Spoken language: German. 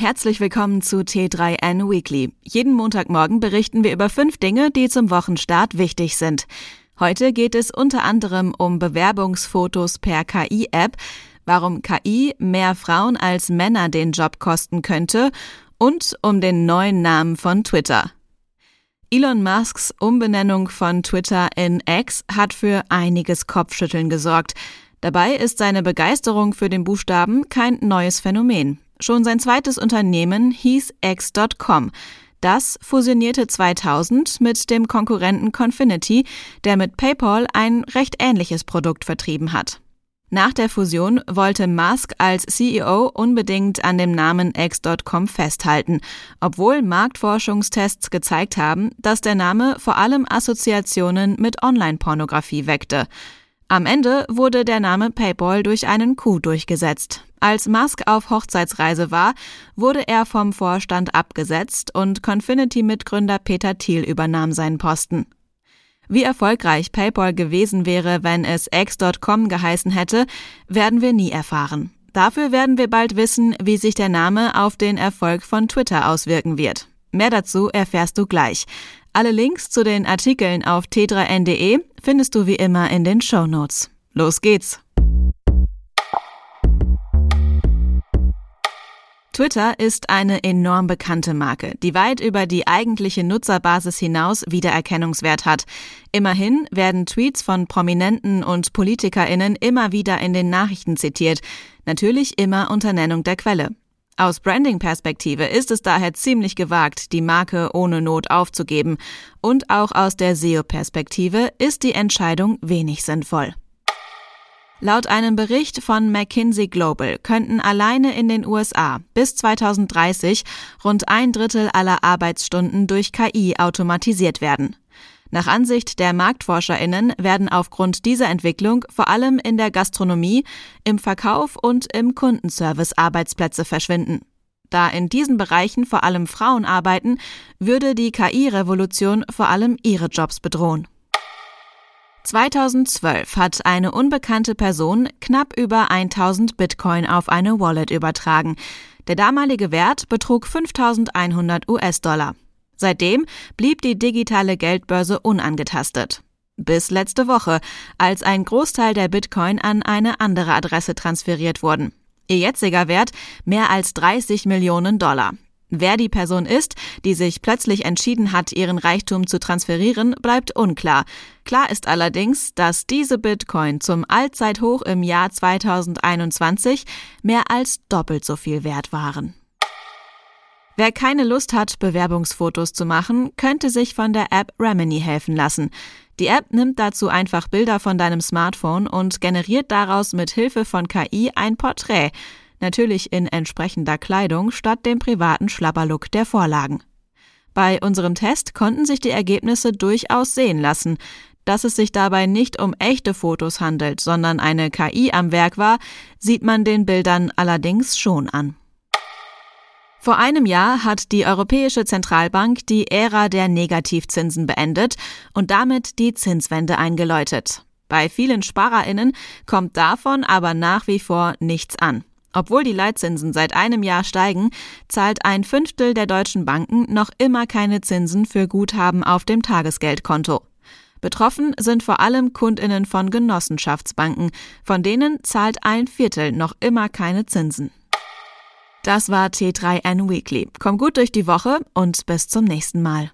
Herzlich willkommen zu T3N Weekly. Jeden Montagmorgen berichten wir über fünf Dinge, die zum Wochenstart wichtig sind. Heute geht es unter anderem um Bewerbungsfotos per KI-App, warum KI mehr Frauen als Männer den Job kosten könnte und um den neuen Namen von Twitter. Elon Musks Umbenennung von Twitter in X hat für einiges Kopfschütteln gesorgt. Dabei ist seine Begeisterung für den Buchstaben kein neues Phänomen. Schon sein zweites Unternehmen hieß X.com. Das fusionierte 2000 mit dem Konkurrenten Confinity, der mit PayPal ein recht ähnliches Produkt vertrieben hat. Nach der Fusion wollte Musk als CEO unbedingt an dem Namen X.com festhalten, obwohl Marktforschungstests gezeigt haben, dass der Name vor allem Assoziationen mit Online-Pornografie weckte. Am Ende wurde der Name PayPal durch einen Coup durchgesetzt. Als Musk auf Hochzeitsreise war, wurde er vom Vorstand abgesetzt und Confinity-Mitgründer Peter Thiel übernahm seinen Posten. Wie erfolgreich PayPal gewesen wäre, wenn es X.com geheißen hätte, werden wir nie erfahren. Dafür werden wir bald wissen, wie sich der Name auf den Erfolg von Twitter auswirken wird. Mehr dazu erfährst du gleich. Alle Links zu den Artikeln auf t3n.de findest du wie immer in den Show Notes. Los geht's! Twitter ist eine enorm bekannte Marke, die weit über die eigentliche Nutzerbasis hinaus Wiedererkennungswert hat. Immerhin werden Tweets von Prominenten und Politikerinnen immer wieder in den Nachrichten zitiert, natürlich immer unter Nennung der Quelle. Aus Branding-Perspektive ist es daher ziemlich gewagt, die Marke ohne Not aufzugeben. Und auch aus der SEO-Perspektive ist die Entscheidung wenig sinnvoll. Laut einem Bericht von McKinsey Global könnten alleine in den USA bis 2030 rund ein Drittel aller Arbeitsstunden durch KI automatisiert werden. Nach Ansicht der Marktforscherinnen werden aufgrund dieser Entwicklung vor allem in der Gastronomie, im Verkauf und im Kundenservice Arbeitsplätze verschwinden. Da in diesen Bereichen vor allem Frauen arbeiten, würde die KI-Revolution vor allem ihre Jobs bedrohen. 2012 hat eine unbekannte Person knapp über 1000 Bitcoin auf eine Wallet übertragen. Der damalige Wert betrug 5100 US-Dollar. Seitdem blieb die digitale Geldbörse unangetastet. Bis letzte Woche, als ein Großteil der Bitcoin an eine andere Adresse transferiert wurden. Ihr jetziger Wert mehr als 30 Millionen Dollar. Wer die Person ist, die sich plötzlich entschieden hat, ihren Reichtum zu transferieren, bleibt unklar. Klar ist allerdings, dass diese Bitcoin zum Allzeithoch im Jahr 2021 mehr als doppelt so viel wert waren. Wer keine Lust hat, Bewerbungsfotos zu machen, könnte sich von der App Remini helfen lassen. Die App nimmt dazu einfach Bilder von deinem Smartphone und generiert daraus mit Hilfe von KI ein Porträt, natürlich in entsprechender Kleidung statt dem privaten Schlabberlook der Vorlagen. Bei unserem Test konnten sich die Ergebnisse durchaus sehen lassen. Dass es sich dabei nicht um echte Fotos handelt, sondern eine KI am Werk war, sieht man den Bildern allerdings schon an. Vor einem Jahr hat die Europäische Zentralbank die Ära der Negativzinsen beendet und damit die Zinswende eingeläutet. Bei vielen Sparerinnen kommt davon aber nach wie vor nichts an. Obwohl die Leitzinsen seit einem Jahr steigen, zahlt ein Fünftel der deutschen Banken noch immer keine Zinsen für Guthaben auf dem Tagesgeldkonto. Betroffen sind vor allem Kundinnen von Genossenschaftsbanken, von denen zahlt ein Viertel noch immer keine Zinsen. Das war T3N Weekly. Komm gut durch die Woche und bis zum nächsten Mal.